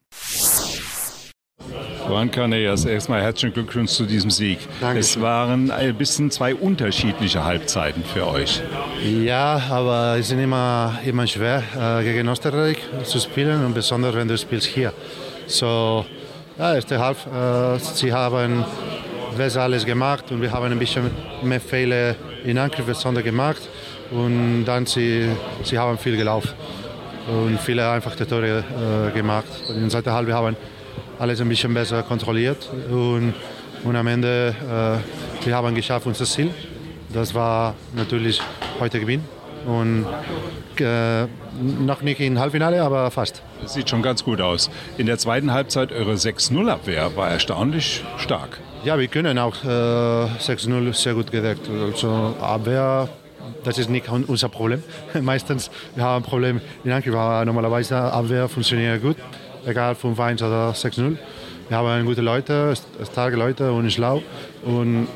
Juan Caneas, erstmal herzlichen Glückwunsch zu diesem Sieg. Danke. Es waren ein bisschen zwei unterschiedliche Halbzeiten für euch. Ja, aber es ist immer, immer schwer, äh, gegen Österreich zu spielen und besonders wenn du spielst hier. So, ja, erste Halb, äh, sie haben besser alles gemacht und wir haben ein bisschen mehr Fehler in Angriffszone gemacht und dann sie, sie haben viel gelaufen und viele einfache Tore äh, gemacht. In der zweiten Halbzeit haben alles ein bisschen besser kontrolliert und, und am Ende äh, wir haben geschafft unser Ziel. Das war natürlich heute gewinnen und äh, noch nicht im Halbfinale, aber fast. Das sieht schon ganz gut aus. In der zweiten Halbzeit eure 6-0-Abwehr war erstaunlich stark. Ja, wir können auch äh, 6-0 sehr gut gedeckt. Also Abwehr, das ist nicht unser Problem. Meistens wir haben ein Problem in Angriff, aber normalerweise Abwehr funktioniert gut, egal 5-1 oder 6-0. Wir haben gute Leute, starke Leute und schlau und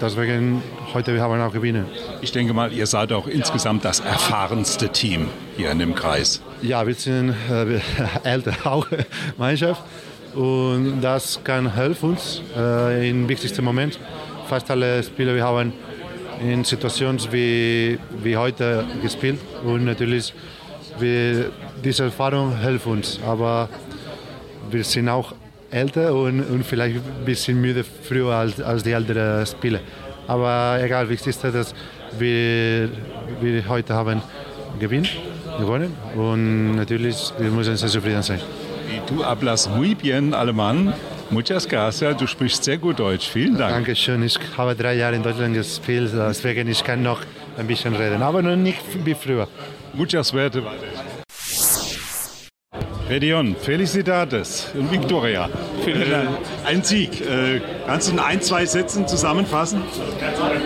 deswegen heute wir haben auch gewinnen. Ich denke mal, ihr seid auch insgesamt das erfahrenste Team hier in dem Kreis. Ja, wir sind äh, älter auch Mannschaft und das kann helfen uns äh, im wichtigsten Moment. Fast alle Spieler wir haben in Situationen wie, wie heute gespielt und natürlich wir, diese Erfahrung hilft uns, aber wir sind auch älter und, und vielleicht ein bisschen müde früher als, als die älteren Spieler. Aber egal, wichtig ist, dass wir, wir heute haben gewinnt, gewonnen und natürlich wir müssen sehr zufrieden sein. Du hablas muy bien alemán. Muchas gracias. Du sprichst sehr gut Deutsch. Vielen Dank. Dankeschön. Ich habe drei Jahre in Deutschland gespielt, deswegen ich kann noch ein bisschen reden, aber noch nicht wie früher. Muchas suerte weiter. Redion, Felicidades und Victoria. Dank. Ein Sieg. Äh, kannst du in ein, zwei Sätzen zusammenfassen?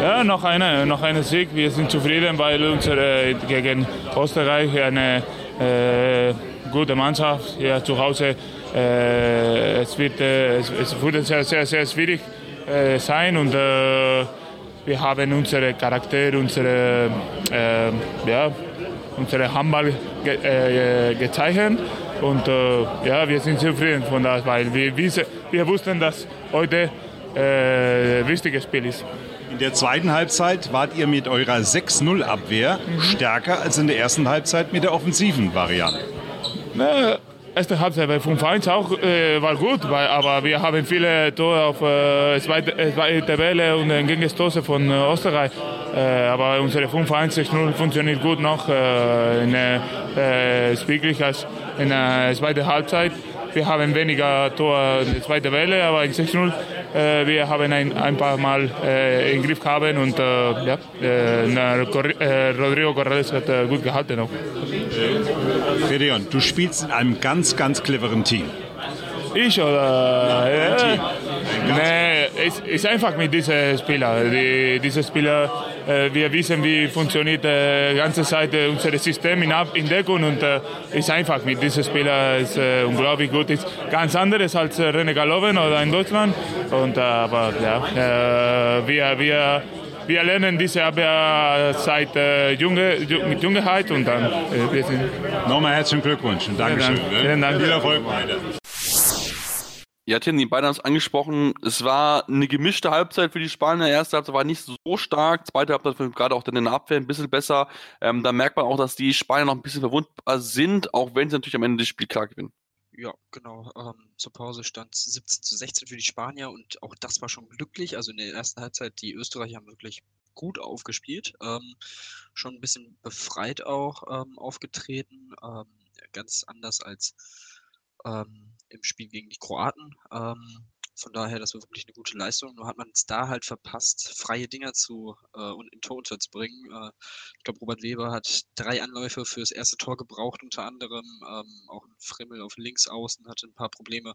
Ja, noch eine, noch eine Sieg. Wir sind zufrieden, weil unsere gegen Österreich eine äh, gute Mannschaft hier zu Hause. Äh, es, wird, äh, es, es wurde sehr, sehr, sehr schwierig äh, sein und äh, wir haben unsere Charakter, unsere, ja, unsere Handball ge, gezeichnet und äh, ja, wir sind zufrieden von das, weil wir, wir wussten, dass heute äh, wichtiges Spiel ist. In der zweiten Halbzeit wart ihr mit eurer 6-0-Abwehr mhm. stärker als in der ersten Halbzeit mit der offensiven Variante. Na, erste Halbzeit bei 5-1 auch äh, war gut, weil, aber wir haben viele Tore auf äh, zweite, äh, zweite Welle und Gegenstoße von äh, Österreich. Äh, aber unsere 5-1-6-0 funktioniert gut noch. Äh, in, äh, ist wirklich als in der zweiten Halbzeit. Wir haben weniger Tor in der zweiten Welle, aber in 6-0 äh, wir haben ein, ein paar Mal äh, im Griff gehabt und äh, ja, äh, Rodrigo Corrales hat äh, gut gehalten. Auch. Gedeon, du spielst in einem ganz, ganz cleveren Team. Ich oder? Ja. Nee, es ist einfach mit diesen Spielern. Die, diese Spieler, äh, wir wissen, wie funktioniert die ganze Zeit unser System in, in Deckung und es äh, ist einfach mit diesen Spielern ist äh, unglaublich gut. Ist ganz anderes als René Galoven oder in Deutschland. Und, aber ja, wir, wir wir lernen diese Abwehr seit äh, junge, mit Jungheit und dann äh, wir sind. Nochmal herzlichen Glückwunsch und Dankeschön. Vielen Dank. Vielen Dank. Viel Erfolg weiter. Ja, Tim, die beiden haben es angesprochen. Es war eine gemischte Halbzeit für die Spanier. Erste Halbzeit war nicht so stark. Zweite Halbzeit gerade auch dann in der Abwehr ein bisschen besser. Ähm, da merkt man auch, dass die Spanier noch ein bisschen verwundbar sind, auch wenn sie natürlich am Ende das Spiel klar gewinnen. Ja, genau. Ähm, zur Pause stand 17 zu 16 für die Spanier und auch das war schon glücklich. Also in der ersten Halbzeit, die Österreicher haben wirklich gut aufgespielt. Ähm, schon ein bisschen befreit auch ähm, aufgetreten. Ähm, ganz anders als ähm, im Spiel gegen die Kroaten. Ähm, von daher, das war wirklich eine gute Leistung. Nur hat man es da halt verpasst, freie Dinger zu äh, und in Tor unterzubringen. Äh, ich glaube, Robert Weber hat drei Anläufe für das erste Tor gebraucht, unter anderem. Ähm, auch ein Frimmel auf links außen hatte ein paar Probleme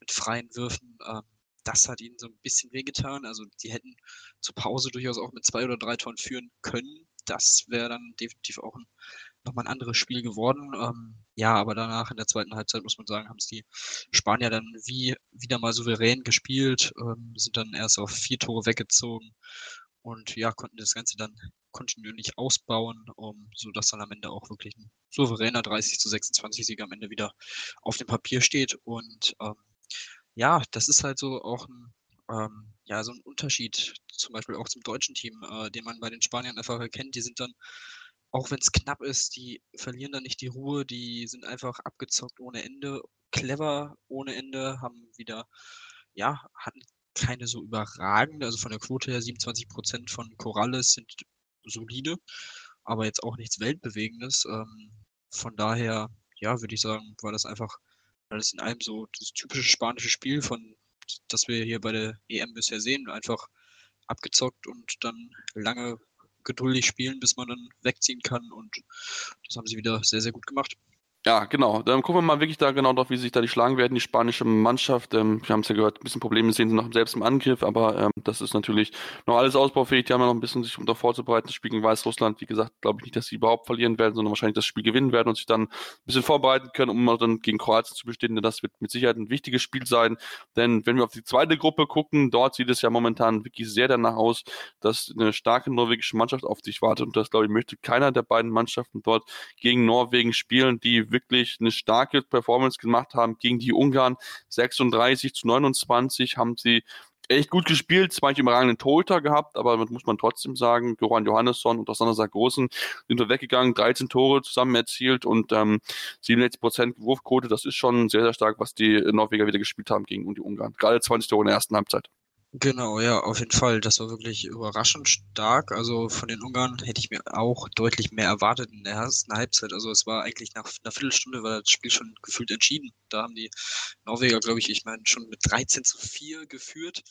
mit freien Würfen. Ähm, das hat ihnen so ein bisschen wehgetan. Also die hätten zur Pause durchaus auch mit zwei oder drei Toren führen können. Das wäre dann definitiv auch ein nochmal ein anderes Spiel geworden. Ähm, ja, aber danach in der zweiten Halbzeit muss man sagen, haben es die Spanier dann wie wieder mal souverän gespielt, ähm, sind dann erst auf vier Tore weggezogen und ja, konnten das Ganze dann kontinuierlich ausbauen, um, sodass dann am Ende auch wirklich ein souveräner 30 zu 26 Sieg am Ende wieder auf dem Papier steht. Und ähm, ja, das ist halt so auch ein, ähm, ja, so ein Unterschied, zum Beispiel auch zum deutschen Team, äh, den man bei den Spaniern einfach erkennt. Die sind dann auch wenn es knapp ist, die verlieren dann nicht die Ruhe, die sind einfach abgezockt ohne Ende, clever ohne Ende, haben wieder, ja, hatten keine so überragende, also von der Quote her 27 Prozent von Corrales sind solide, aber jetzt auch nichts Weltbewegendes. Ähm, von daher, ja, würde ich sagen, war das einfach alles in allem so das typische spanische Spiel, von das wir hier bei der EM bisher sehen, einfach abgezockt und dann lange geduldig spielen, bis man dann wegziehen kann. Und das haben sie wieder sehr, sehr gut gemacht. Ja, genau. Dann gucken wir mal wirklich da genau drauf, wie sich da die schlagen werden, die spanische Mannschaft. Ähm, wir haben es ja gehört, ein bisschen Probleme sehen sie noch selbst im Angriff, aber ähm, das ist natürlich noch alles ausbaufähig. Die haben ja noch ein bisschen sich unter vorzubereiten. Das Spiel gegen Weißrussland, wie gesagt, glaube ich nicht, dass sie überhaupt verlieren werden, sondern wahrscheinlich das Spiel gewinnen werden und sich dann ein bisschen vorbereiten können, um dann gegen Kroatien zu bestehen. Denn das wird mit Sicherheit ein wichtiges Spiel sein. Denn wenn wir auf die zweite Gruppe gucken, dort sieht es ja momentan wirklich sehr danach aus, dass eine starke norwegische Mannschaft auf sich wartet. Und das, glaube ich, möchte keiner der beiden Mannschaften dort gegen Norwegen spielen, die wirklich eine starke Performance gemacht haben gegen die Ungarn. 36 zu 29 haben sie echt gut gespielt, zwar nicht überragenden Torhüter gehabt, aber das muss man trotzdem sagen, Johann Johannesson und Osander Sargosen sind da weggegangen, 13 Tore zusammen erzielt und ähm, 67 Prozent Wurfquote, das ist schon sehr, sehr stark, was die Norweger wieder gespielt haben gegen die Ungarn. Gerade 20 Tore in der ersten Halbzeit. Genau, ja, auf jeden Fall. Das war wirklich überraschend stark. Also von den Ungarn hätte ich mir auch deutlich mehr erwartet in der ersten Halbzeit. Also es war eigentlich nach einer Viertelstunde war das Spiel schon gefühlt entschieden. Da haben die Norweger, glaube ich, ich meine, schon mit 13 zu 4 geführt.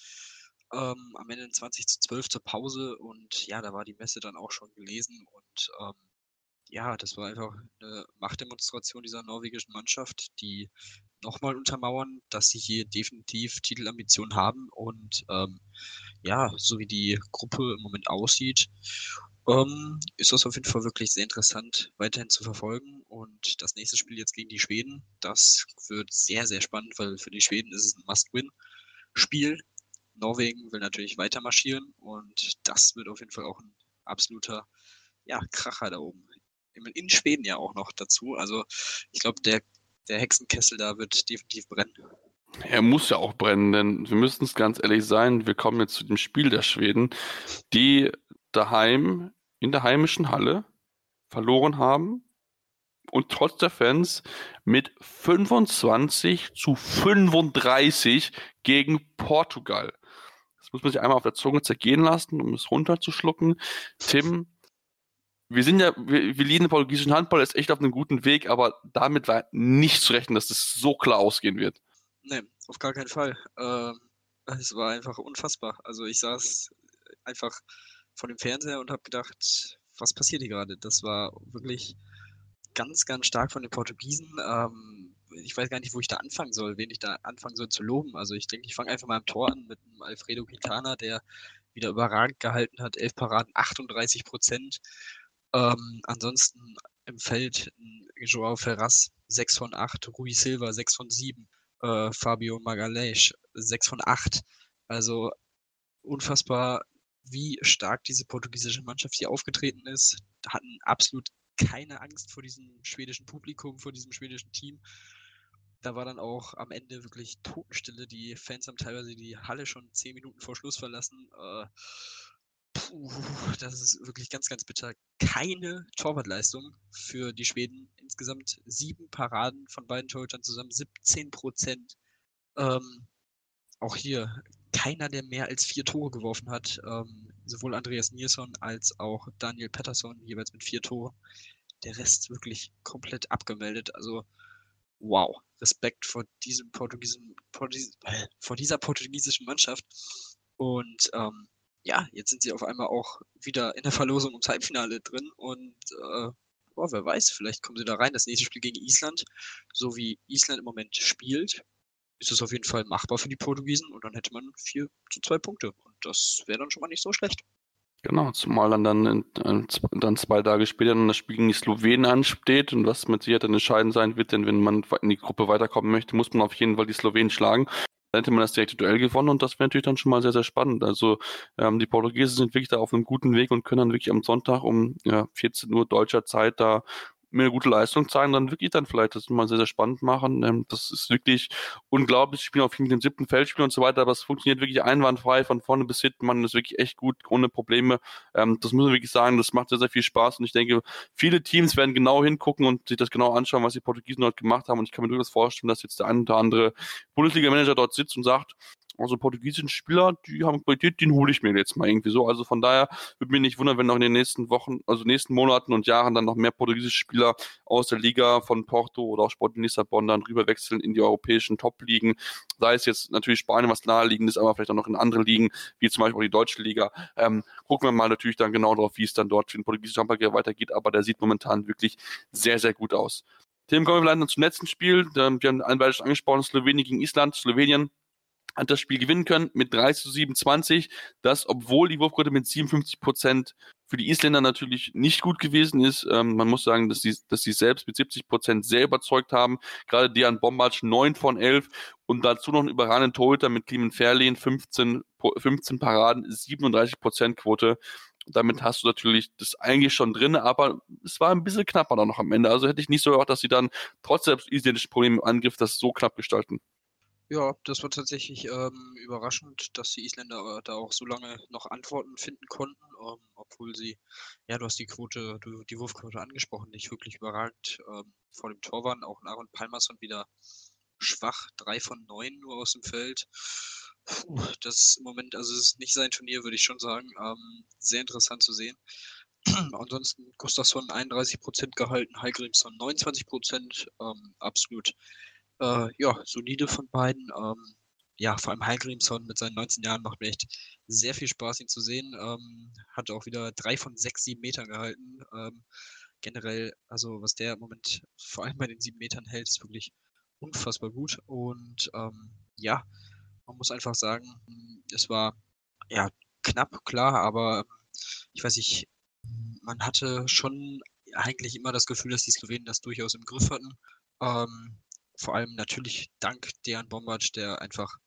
Ähm, am Ende 20 zu 12 zur Pause und ja, da war die Messe dann auch schon gelesen und ähm, ja, das war einfach eine Machtdemonstration dieser norwegischen Mannschaft, die nochmal untermauern, dass sie hier definitiv Titelambitionen haben und ähm, ja, so wie die Gruppe im Moment aussieht, ähm, ist das auf jeden Fall wirklich sehr interessant weiterhin zu verfolgen. Und das nächste Spiel jetzt gegen die Schweden, das wird sehr, sehr spannend, weil für die Schweden ist es ein Must-Win-Spiel. Norwegen will natürlich weiter marschieren und das wird auf jeden Fall auch ein absoluter ja, Kracher da oben. In Schweden ja auch noch dazu. Also ich glaube, der, der Hexenkessel da wird definitiv brennen. Er muss ja auch brennen, denn wir müssen es ganz ehrlich sein, wir kommen jetzt zu dem Spiel der Schweden, die daheim in der heimischen Halle verloren haben und trotz der Fans mit 25 zu 35 gegen Portugal. Das muss man sich einmal auf der Zunge zergehen lassen, um es runterzuschlucken. Tim, wir sind ja, wir, wir lieben den portugiesischen Handball, ist echt auf einem guten Weg, aber damit war nicht zu rechnen, dass das so klar ausgehen wird. Nee, auf gar keinen Fall. Ähm, es war einfach unfassbar. Also ich saß einfach vor dem Fernseher und habe gedacht, was passiert hier gerade? Das war wirklich ganz, ganz stark von den Portugiesen. Ähm, ich weiß gar nicht, wo ich da anfangen soll, wen ich da anfangen soll zu loben. Also ich denke, ich fange einfach mal am Tor an mit dem Alfredo Quintana, der wieder überragend gehalten hat. Elf Paraden, 38 Prozent. Ähm, ansonsten im Feld Joao Ferraz 6 von 8, Rui Silva 6 von 7, äh, Fabio Magalhães 6 von 8. Also unfassbar wie stark diese portugiesische Mannschaft hier aufgetreten ist. Hatten absolut keine Angst vor diesem schwedischen Publikum, vor diesem schwedischen Team. Da war dann auch am Ende wirklich Totenstille. Die Fans haben teilweise die Halle schon zehn Minuten vor Schluss verlassen. Äh, das ist wirklich ganz, ganz bitter. Keine Torwartleistung für die Schweden. Insgesamt sieben Paraden von beiden Torhütern zusammen, 17 Prozent. Ähm, auch hier keiner, der mehr als vier Tore geworfen hat. Ähm, sowohl Andreas Nilsson als auch Daniel Pettersson jeweils mit vier Toren. Der Rest wirklich komplett abgemeldet. Also wow, Respekt vor diesem portugiesischen, vor dieser portugiesischen Mannschaft. Und ähm, ja, jetzt sind sie auf einmal auch wieder in der Verlosung ums Halbfinale drin und äh, boah, wer weiß, vielleicht kommen sie da rein. Das nächste Spiel gegen Island, so wie Island im Moment spielt, ist es auf jeden Fall machbar für die Portugiesen und dann hätte man vier zu zwei Punkte. Und das wäre dann schon mal nicht so schlecht. Genau, zumal dann, dann, dann zwei Tage später dann das Spiel gegen die Slowenen ansteht und was mit Sicherheit dann entscheidend sein wird, denn wenn man in die Gruppe weiterkommen möchte, muss man auf jeden Fall die Slowenen schlagen. Dann hätte man das direkte Duell gewonnen und das wäre natürlich dann schon mal sehr, sehr spannend. Also ähm, die Portugiesen sind wirklich da auf einem guten Weg und können dann wirklich am Sonntag um ja, 14 Uhr deutscher Zeit da mir eine gute Leistung zeigen, dann wirklich dann vielleicht das mal sehr, sehr spannend machen. Ähm, das ist wirklich unglaublich. Ich spiele auf dem siebten Feldspiel und so weiter, aber es funktioniert wirklich einwandfrei von vorne bis hinten. Man ist wirklich echt gut, ohne Probleme. Ähm, das muss man wirklich sagen, das macht sehr, sehr viel Spaß und ich denke, viele Teams werden genau hingucken und sich das genau anschauen, was die Portugiesen dort gemacht haben und ich kann mir durchaus vorstellen, dass jetzt der ein oder andere Bundesliga-Manager dort sitzt und sagt, also portugiesischen Spieler, die haben Qualität, den hole ich mir jetzt mal irgendwie so. Also von daher würde mich nicht wundern, wenn noch in den nächsten Wochen, also nächsten Monaten und Jahren dann noch mehr portugiesische Spieler aus der Liga von Porto oder auch Sporting Lissabon dann rüberwechseln in die europäischen Top-Ligen. Sei es jetzt natürlich Spanien, was naheliegend ist, aber vielleicht auch noch in andere Ligen, wie zum Beispiel auch die deutsche Liga. Ähm, gucken wir mal natürlich dann genau drauf, wie es dann dort für den portugiesischen Handball weitergeht, aber der sieht momentan wirklich sehr, sehr gut aus. Tim, kommen wir vielleicht zum letzten Spiel. Wir haben ein angesprochen, Slowenien gegen Island. Slowenien hat das Spiel gewinnen können mit 30 zu 27. Das, obwohl die Wurfquote mit 57 Prozent für die Isländer natürlich nicht gut gewesen ist. Ähm, man muss sagen, dass sie, dass sie selbst mit 70 Prozent sehr überzeugt haben. Gerade Dejan Bombac 9 von 11 und dazu noch einen überragenden Torhüter mit Clement Fairlehen 15, 15 Paraden, 37 Prozent Quote. Damit hast du natürlich das eigentlich schon drin, aber es war ein bisschen knapper dann noch am Ende. Also hätte ich nicht so gedacht, dass sie dann trotz der isländischen Probleme im Angriff das so knapp gestalten. Ja, das war tatsächlich ähm, überraschend, dass die Isländer äh, da auch so lange noch Antworten finden konnten, ähm, obwohl sie, ja, du hast die Quote, du, die Wurfquote angesprochen, nicht wirklich überragend ähm, vor dem Tor waren. Auch Aaron Palmerson wieder schwach, drei von neun nur aus dem Feld. Puh, das ist im Moment, also es ist nicht sein Turnier, würde ich schon sagen. Ähm, sehr interessant zu sehen. Ansonsten Gustafsson 31 Prozent gehalten, Heilgrimsson 29 Prozent, ähm, absolut äh, ja, solide von beiden. Ähm, ja, vor allem Heilgrimsson mit seinen 19 Jahren macht mir echt sehr viel Spaß, ihn zu sehen. Ähm, hat auch wieder drei von sechs, sieben Metern gehalten. Ähm, generell, also was der im Moment vor allem bei den sieben Metern hält, ist wirklich unfassbar gut. Und ähm, ja, man muss einfach sagen, es war ja knapp, klar, aber ich weiß nicht, man hatte schon eigentlich immer das Gefühl, dass die Slowenen das durchaus im Griff hatten. Ähm, vor allem natürlich dank Dejan Bombac, der einfach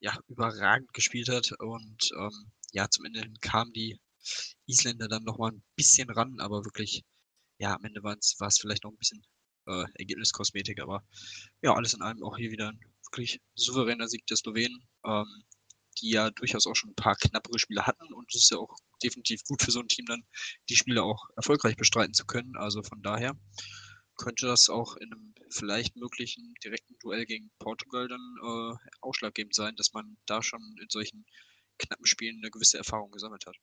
ja, überragend gespielt hat. Und ähm, ja, zum Ende kamen die Isländer dann nochmal ein bisschen ran, aber wirklich, ja, am Ende war es vielleicht noch ein bisschen äh, Ergebniskosmetik, aber ja, alles in allem auch hier wieder ein wirklich souveräner Sieg der Slowenen, ähm, die ja durchaus auch schon ein paar knappere Spiele hatten und es ist ja auch definitiv gut für so ein Team dann, die Spiele auch erfolgreich bestreiten zu können. Also von daher könnte das auch in einem vielleicht möglichen direkten Duell gegen Portugal dann äh, ausschlaggebend sein, dass man da schon in solchen knappen Spielen eine gewisse Erfahrung gesammelt hat.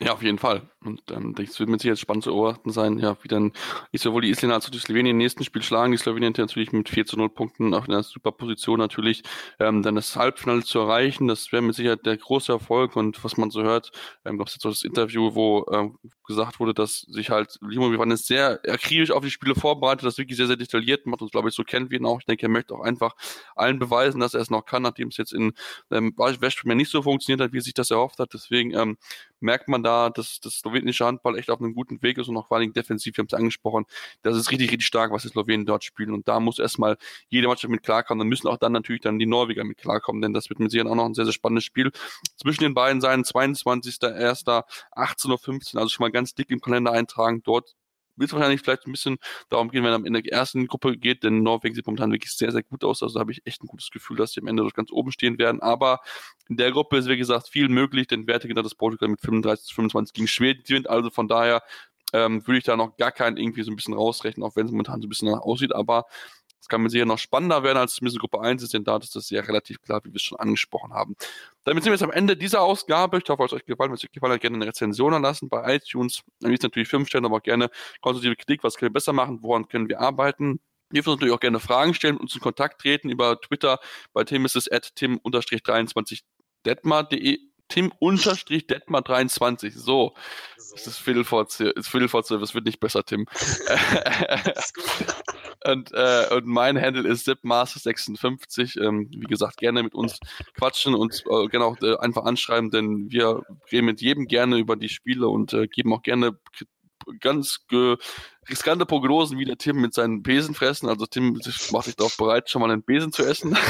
Ja, auf jeden Fall. Und ähm, das wird mit Sicherheit spannend zu beobachten sein, ja, wie dann ist sowohl die Isländer als auch die Slowenien im nächsten Spiel schlagen. Die Slowenien natürlich mit 4 zu 0 Punkten auf einer super Position natürlich, ähm, dann das Halbfinale zu erreichen. Das wäre mit Sicherheit der große Erfolg. Und was man so hört, ähm, gab es jetzt so das Interview, wo ähm, gesagt wurde, dass sich halt Limo Vivanes sehr akribisch auf die Spiele vorbereitet, das wirklich sehr, sehr detailliert macht und glaube ich, so kennt wir ihn auch. Ich denke, er möchte auch einfach allen beweisen, dass er es noch kann, nachdem es jetzt in ähm, Westprimär nicht so funktioniert hat, wie er sich das erhofft hat. Deswegen ähm, merkt man da, dass das slowenische Handball echt auf einem guten Weg ist und auch vor allem defensiv, wir haben es angesprochen, das ist richtig, richtig stark, was die Slowenen dort spielen und da muss erstmal jede Mannschaft mit klarkommen, dann müssen auch dann natürlich dann die Norweger mit klarkommen, denn das wird mit Sicherheit auch noch ein sehr, sehr spannendes Spiel zwischen den beiden sein, 22.01., 18.15 Uhr, also schon mal ganz dick im Kalender eintragen, dort wird es wahrscheinlich vielleicht ein bisschen darum gehen, wenn er am Ende der ersten Gruppe geht, denn Norwegen sieht momentan wirklich sehr, sehr gut aus. Also da habe ich echt ein gutes Gefühl, dass sie am Ende ganz oben stehen werden. Aber in der Gruppe ist, wie gesagt, viel möglich, denn Werte genannt das Portugal mit 35 zu 25 gegen Schweden gewinnt. Also von daher ähm, würde ich da noch gar keinen irgendwie so ein bisschen rausrechnen, auch wenn es momentan so ein bisschen aussieht. Aber es kann mir sicher noch spannender werden, als zumindest Gruppe 1 ist, denn da ist das ja relativ klar, wie wir es schon angesprochen haben. Damit sind wir jetzt am Ende dieser Ausgabe. Ich hoffe, es euch gefallen. Wenn es euch gefallen hat, gerne eine Rezension lassen bei iTunes. Dann ist natürlich fünf Sterne, aber auch gerne konstruktive Kritik. Was können wir besser machen? Woran können wir arbeiten? Ihr dürft natürlich auch gerne Fragen stellen, und uns in Kontakt treten über Twitter. Bei Tim ist es at tim-23detmar.de Tim-Detmar23. So. so. Das ist Viertel vor, ist Viertel vor zwölf. Es wird nicht besser, Tim. und, äh, und mein Handle ist zipmaster56. Ähm, wie gesagt, gerne mit uns quatschen und äh, gerne auch äh, einfach anschreiben, denn wir reden mit jedem gerne über die Spiele und äh, geben auch gerne ganz riskante Prognosen, wie der Tim mit seinen Besen fressen. Also Tim macht sich darauf bereit, schon mal einen Besen zu essen.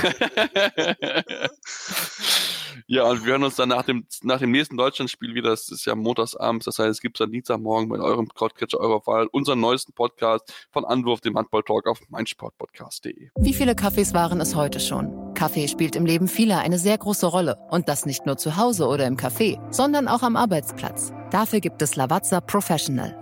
ja, und wir hören uns dann nach dem, nach dem nächsten Deutschlandspiel wieder. Das ist ja montagsabends. Das heißt, es gibt dann Dienstagmorgen bei eurem Crowdcatcher eurer Wahl unseren neuesten Podcast von Anwurf, dem Handball-Talk auf meinsportpodcast.de. Wie viele Kaffees waren es heute schon? Kaffee spielt im Leben vieler eine sehr große Rolle. Und das nicht nur zu Hause oder im Café, sondern auch am Arbeitsplatz. Dafür gibt es Lavazza Professional.